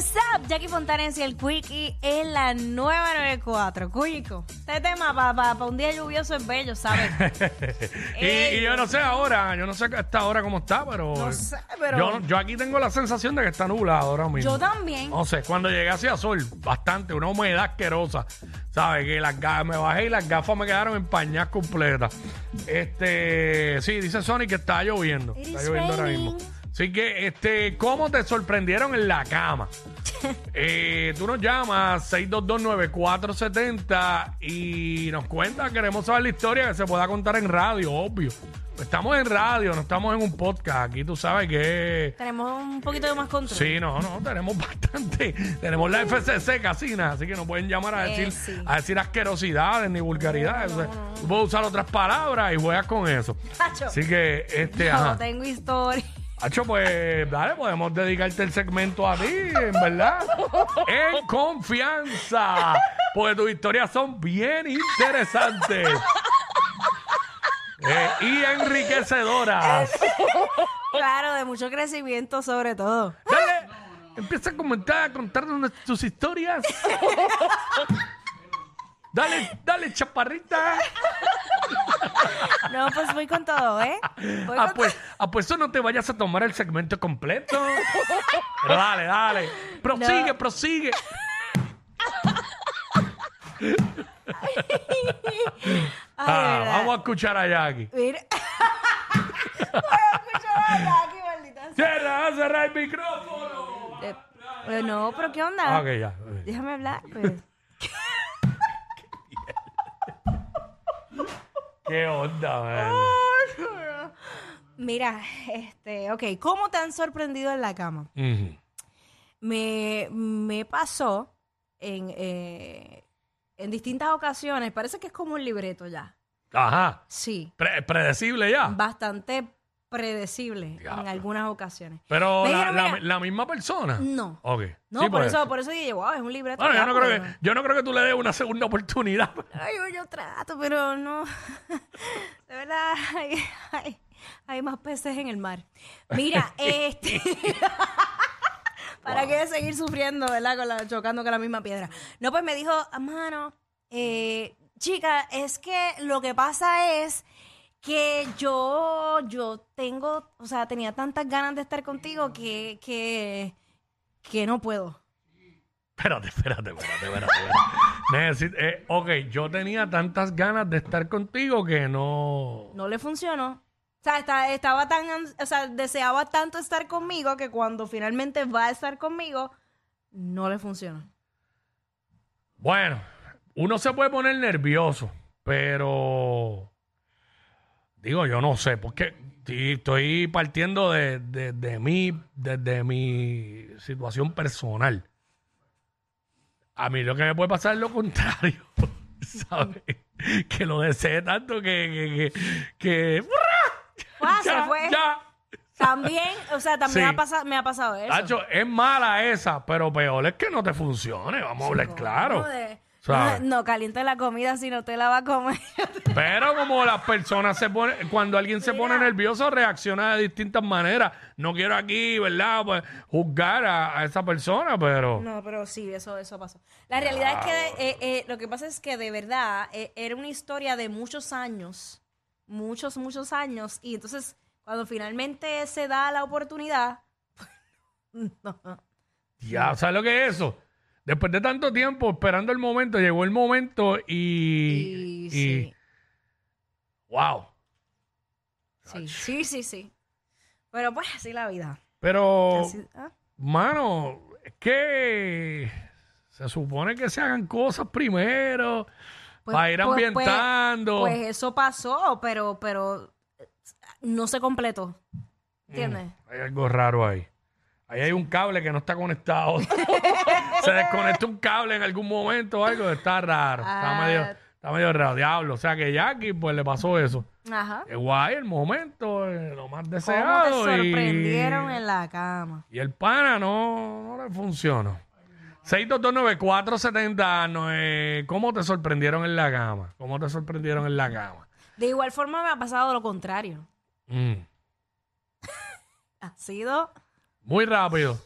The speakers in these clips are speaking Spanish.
What's up, Jackie Fontanes y el Quickie en la 994. Cuico, este tema para un día lluvioso es bello, ¿sabes? y, y yo no sé ahora, yo no sé a esta hora cómo está, pero. No sé, pero- Yo, yo aquí tengo la sensación de que está nublado ahora mismo. Yo también. No sé, cuando llegué hacia sol, bastante, una humedad asquerosa. ¿Sabes? Que las gafas, me bajé y las gafas me quedaron empañadas completas. Este, sí, dice Sony que está lloviendo. It Está lloviendo ahora mismo. Así que, este, ¿cómo te sorprendieron en la cama? Eh, tú nos llamas 6229470 y nos cuentas, queremos saber la historia que se pueda contar en radio, obvio. Estamos en radio, no estamos en un podcast. Aquí tú sabes que Tenemos un poquito de más control. Sí, no, no, tenemos bastante. Tenemos la FCC casina, así que no pueden llamar a Eh, decir, sí. a decir asquerosidades ni vulgaridades. O sea, Tú puedes usar otras palabras y juegas con eso. Tacho, Así que, este, no ajá. tengo historia. Hacho, pues, dale, podemos dedicarte el segmento a ti, en verdad. en confianza. Porque tus historias son bien interesantes. Eh, y enriquecedoras. Claro, de mucho crecimiento sobre todo. Dale, empieza a comentar, a contarnos tus historias. Dale, dale, chaparrita. No, pues voy con todo, ¿eh? Voy Ah, con pues, ah, pues eso no te vayas a tomar el segmento completo. Pero dale, dale. Prosigue, No. prosigue. Ay, Ah, verdad. vamos a escuchar a Jackie. Mira. Voy a escuchar a Jackie, maldita sea. Cierra, cerra el micrófono. Eh, eh, no, pero ¿qué onda? Ah, ok, ya. Déjame hablar, pues. Qué onda, man. Mira, este, ok, ¿cómo te han sorprendido en la cama? Ujú. Me, me pasó en, eh, en distintas ocasiones, parece que es como un libreto ya. Ajá. Sí, Pre- predecible ya. bastante predecible Diablo. en algunas ocasiones. Pero Me la, dijeron, la- mira, la misma persona. No. Ok. No, Sí, por, puede eso, por eso dije, wow, es un libreto. Bueno, yo ya, no, creo pero que, yo no creo que tú le des una segunda oportunidad. Ay, yo, yo trato, pero no. De verdad, hay, hay- hay más peces en el mar. Mira, este. ¿Para qué seguir sufriendo, verdad? Con la- chocando con la misma piedra. No, pues me dijo, mano, eh, chica, es que lo que pasa es que yo, yo tengo, o sea, tenía tantas ganas de estar contigo que, que, que no puedo. Espérate, espérate, espérate, espérate. espérate. Necesito- eh, ok, yo tenía tantas ganas de estar contigo que no. no le funcionó. O sea, esta- estaba tan, ans- o sea, deseaba tanto estar conmigo que cuando finalmente va a estar conmigo, no le funcionó. Bueno, uno se puede poner nervioso, pero. Digo, yo no sé, porque estoy partiendo de, de, de mí, desde mi situación personal. A mí lo que me puede pasar es lo contrario, ¿sabes? Que lo desee tanto que. que, que, que- Ah, se fue. ya. También, o sea, también Sí. ha pasado, me ha pasado eso. Tacho, es mala esa, pero peor es que no te funcione, vamos a hablar claro. De- ¿Sabes? no, caliente la comida si no te la va a comer. Pero como las personas se ponen, cuando alguien se pone Mira. nervioso, reacciona de distintas maneras. No quiero aquí, ¿verdad? Pues juzgar a, a esa persona, pero. No, pero sí, eso, eso pasó. La realidad es que eh, eh, lo que pasa es que de verdad eh, era una historia de muchos años, muchos, muchos años, y entonces cuando finalmente se da la oportunidad, no, Ya, ¿sabes lo que es eso? Después de tanto tiempo esperando el momento, llegó el momento y. y, y- sí, ¡Wow! sí, sí, sí, sí. Pero pues así la vida. Pero. Así- ah. Mano, es que se supone que se hagan cosas primero Pues- para ir pues- pues- ambientando. Pues, eso pasó, pero, pero no se completó. ¿Entiendes? Hay algo raro ahí. Ahí hay un cable que no está conectado. se desconectó un cable en algún momento o algo. Está raro. Está, Ah. medio, está medio raro. Diablo. O sea que Jackie, pues le pasó eso. Ajá. Es guay el momento, eh, lo más ¿Cómo te deseado. sorprendieron y, en la cama? y el pana no, no le funcionó. 6229470 no, eh, ¿Cómo te sorprendieron en la cama? ¿Cómo te sorprendieron en la cama? De igual forma me ha pasado lo contrario. Mm. Ha sido Muy rápido.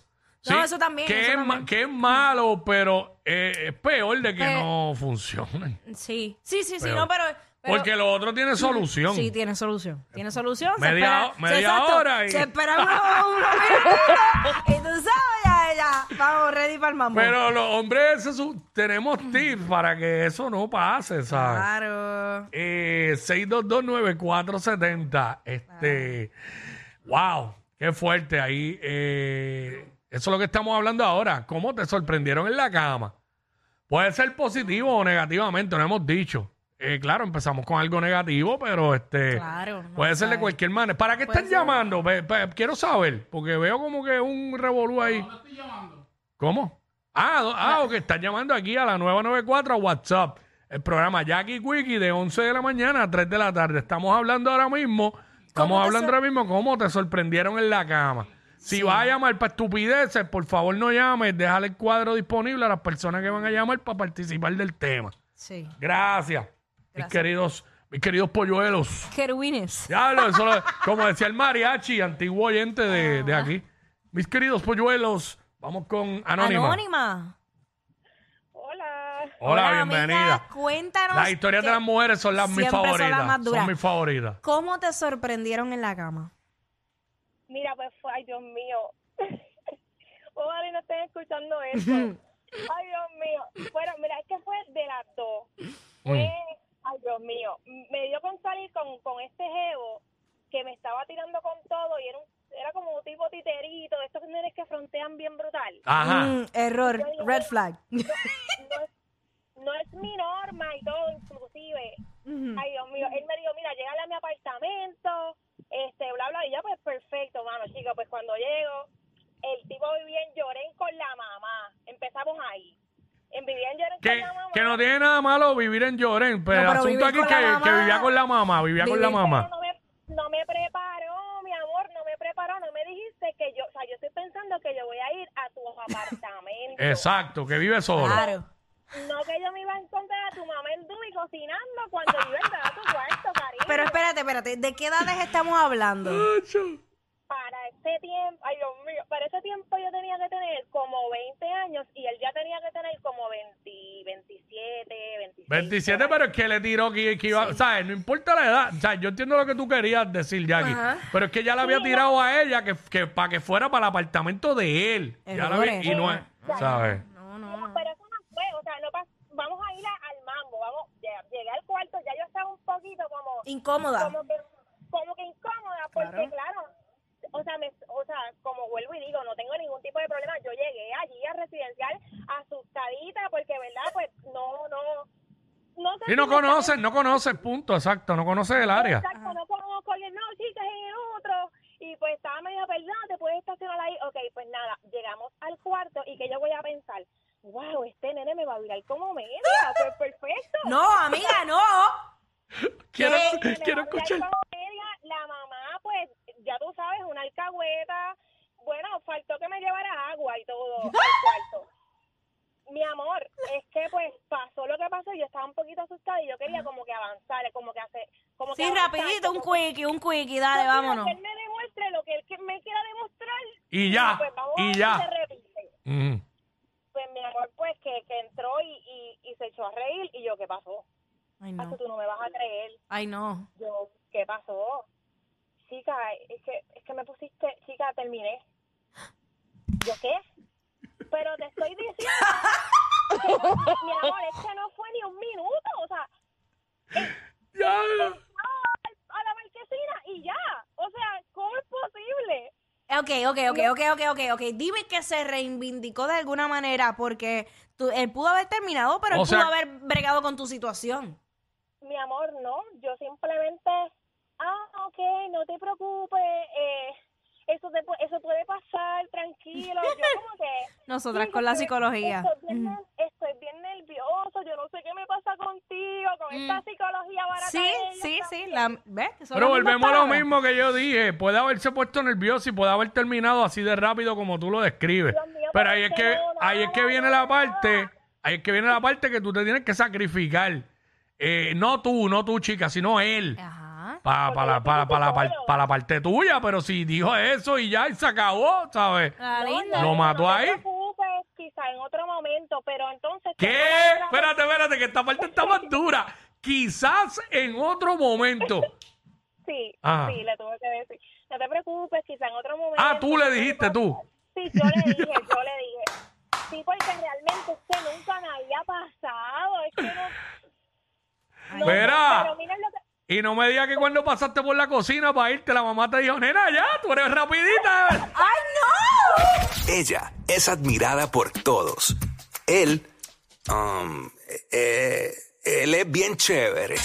No, eso también, Que, eso es, también. ma- que es malo, pero eh, es peor de que Eh, no funcione. Sí, sí, sí, sí, no, pero... pero- Porque lo otro tiene solución. Sí, tiene solución. Tiene solución. se Media- espera- media exacto. hora y- Se espera unos unos minutos. y tú sabes, ya, ya. Vamos, ready para el mambo. Pero los hombres se su- tenemos tips para que eso no pase, ¿sabes? Claro. Eh, 6229470. Este. Wow, qué fuerte ahí. eh, eso es lo que estamos hablando ahora. ¿Cómo te sorprendieron en la cama? Puede ser positivo o negativamente, no hemos dicho. Eh, claro, empezamos con algo negativo, pero este Claro, no puede ser de cualquier manera. ¿Para qué están ser. llamando? Quiero saber, porque veo como que un revolú ahí. ¿Cómo? Ah, do- ah, ok, están llamando aquí a la 994 a WhatsApp. El programa Jackie Quickie de 11 de la mañana a 3 de la tarde. Estamos hablando ahora mismo, estamos ¿Cómo te hablando sor- ahora mismo cómo te sorprendieron en la cama. Si vas a llamar para estupideces, por favor no llames, déjale el cuadro disponible a las personas que van a llamar para participar del tema. Sí. Gracias, mis Gracias. queridos, mis queridos polluelos. Querubines. Diablo, eso lo- como decía el mariachi, antiguo oyente de, de aquí. Mis queridos polluelos, vamos con Anónima. Anónima. Hola. Hola, amiga, bienvenida. cuéntanos. Las historias de que las mujeres son las mis siempre son las favoritas. más Son, duras. mis favoritas. ¿Cómo te sorprendieron en la cama? Mira, pues fue, ay Dios mío. Ojalá no estén escuchando esto. ay Dios mío. Bueno, mira, es que fue de las dos. Fue, ay Dios mío. Me dio con salir con, con este jevo que me estaba tirando con todo y era, un, era como un tipo titerito, de estos nenes que frontean bien brutal. Ajá. Mm, error. Red flag. No es, no es mi norma y todo, inclusive. Ay, Dios mío. Él me dijo, mira, llegale a mi apartamento, este, bla, bla. Y ya, pues, perfecto, mano, chica. Pues cuando llego, el tipo vivía en Llorén con la mamá. Empezamos ahí. En vivía en Llorén Que, con la mamá. que no tiene nada malo vivir en Llorén, pero No, el pero asunto vivir aquí es con que, la mamá- que vivía con la mamá, vivía con la Vivir- mamá. Pero no me, no me preparó, mi amor, no me preparó. No me dijiste que yo, o sea, yo estoy pensando que yo voy a ir a tu apartamento. Exacto, que vive solo. Claro. No que yo me iba a encontrar a tu mamá en Dubi cocinando cuando yo iba a entrar a tu cuarto, cariño. Pero espérate, espérate. ¿De qué edades estamos hablando? para ese tiempo, ay Dios mío, para ese tiempo yo tenía que tener como 20 años y él ya tenía que tener como 20, 27, 26. 27, pero es que le tiró que, que iba, ¿sabes? No importa la edad. O sea, yo entiendo lo que tú querías decir, Jackie. Ajá. Pero es que ya le había tirado a ella que, que para que fuera para el apartamento de él. Ya la había- Errores. y no es, ¿sabes? No, no, no. Pero eso no fue, o sea, no pas- vamos a ir a- al mambo, vamos, ya- llegué al cuarto, ya yo estaba un poquito como, Incómoda. como que, como que incómoda, porque Claro. claro, o sea, me, o sea, como vuelvo y digo, no tengo ningún tipo de problema, yo llegué allí a residencial asustadita, porque verdad, pues no, no, no sé Y no si no conoces, punto, exacto, no conoces el área. Exacto, no conozco y él, no, chicas, en el otro. Y pues estaba medio perdida, te puedes estacionar ahí. Ok, pues nada, llegamos al cuarto y que yo voy a pensar, wow, este nene me va a mirar como media, pues perfecto. No, amiga, no. Quiero, Que quiero va a escuchar. La mamá, pues, ya tú sabes, una alcahueta. Bueno, faltó que me llevara agua y todo al cuarto. Mi amor, es que pues pasó lo que pasó y yo estaba un poquito asustada y yo quería como que avanzar, como que hacer, como que Sí, avanzar, rapidito, un como que- quickie, un quickie, dale, Yo vámonos. Que él me demuestre lo que él que- me quiera demostrar. Y ya, pues vamos a y ya. Ujú. Pues mi amor, pues que, que entró y, y, y se echó a reír y yo, ¿qué pasó? Ay, Paso, no. tú no me vas a creer. Ay, no. Yo, ¿qué pasó? Chica, es que, es que me pusiste, chica, terminé. ¿Yo qué? Pero te estoy diciendo, que mi amor, es que no fue ni un minuto, o sea, Ya. a la marquesina y ya, o sea, ¿cómo es posible? Ok, ok, ok, ok, ok, ok, ok. Dime que se reivindicó de alguna manera porque tú, él pudo haber terminado, pero O él sea- pudo haber bregado con tu situación. No, yo simplemente, ah, ok, no te preocupes, eh, eso, te, eso puede pasar, tranquilo, yo como que... Nosotras Sí, con la estoy- psicología. Estoy bien, ner- estoy bien nervioso, yo no sé qué me pasa contigo, con esta psicología barata. Mm. Sí, de sí, también. sí. Pero volvemos a lo mismo que yo dije. Puede haberse puesto nervioso y puede haber terminado así de rápido como tú lo describes. Mío, Pero ahí es que no, ahí es que viene la parte, ahí es que viene la parte que tú te tienes que sacrificar. Eh, no tú, no tú, chica, sino él. Ajá. Para Porque la, para, la, par- la parte tuya, pero si dijo eso y ya y se acabó, ¿sabes? Ah, No, linda. Lo no, mató no ahí. te preocupes, quizá en otro momento, pero entonces... ¿Qué? Espérate, espérate, que esta parte está más dura. Quizás en otro momento. Sí, Ah. sí, le tuve que decir. No te preocupes, quizá en otro momento... Ah, tú le dijiste tú. Sí, yo le dije, yo le dije. Sí, porque realmente es que nunca me había pasado. Es que no... no, Verá. Y no me digas que cuando pasaste por la cocina para irte, la mamá te dijo, nena, ya, tú eres rapidita. ¡Ay, no! Ella es admirada por todos. Él, um, eh, él es bien chévere.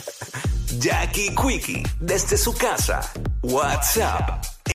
Jackie Quickie, desde su casa. WhatsApp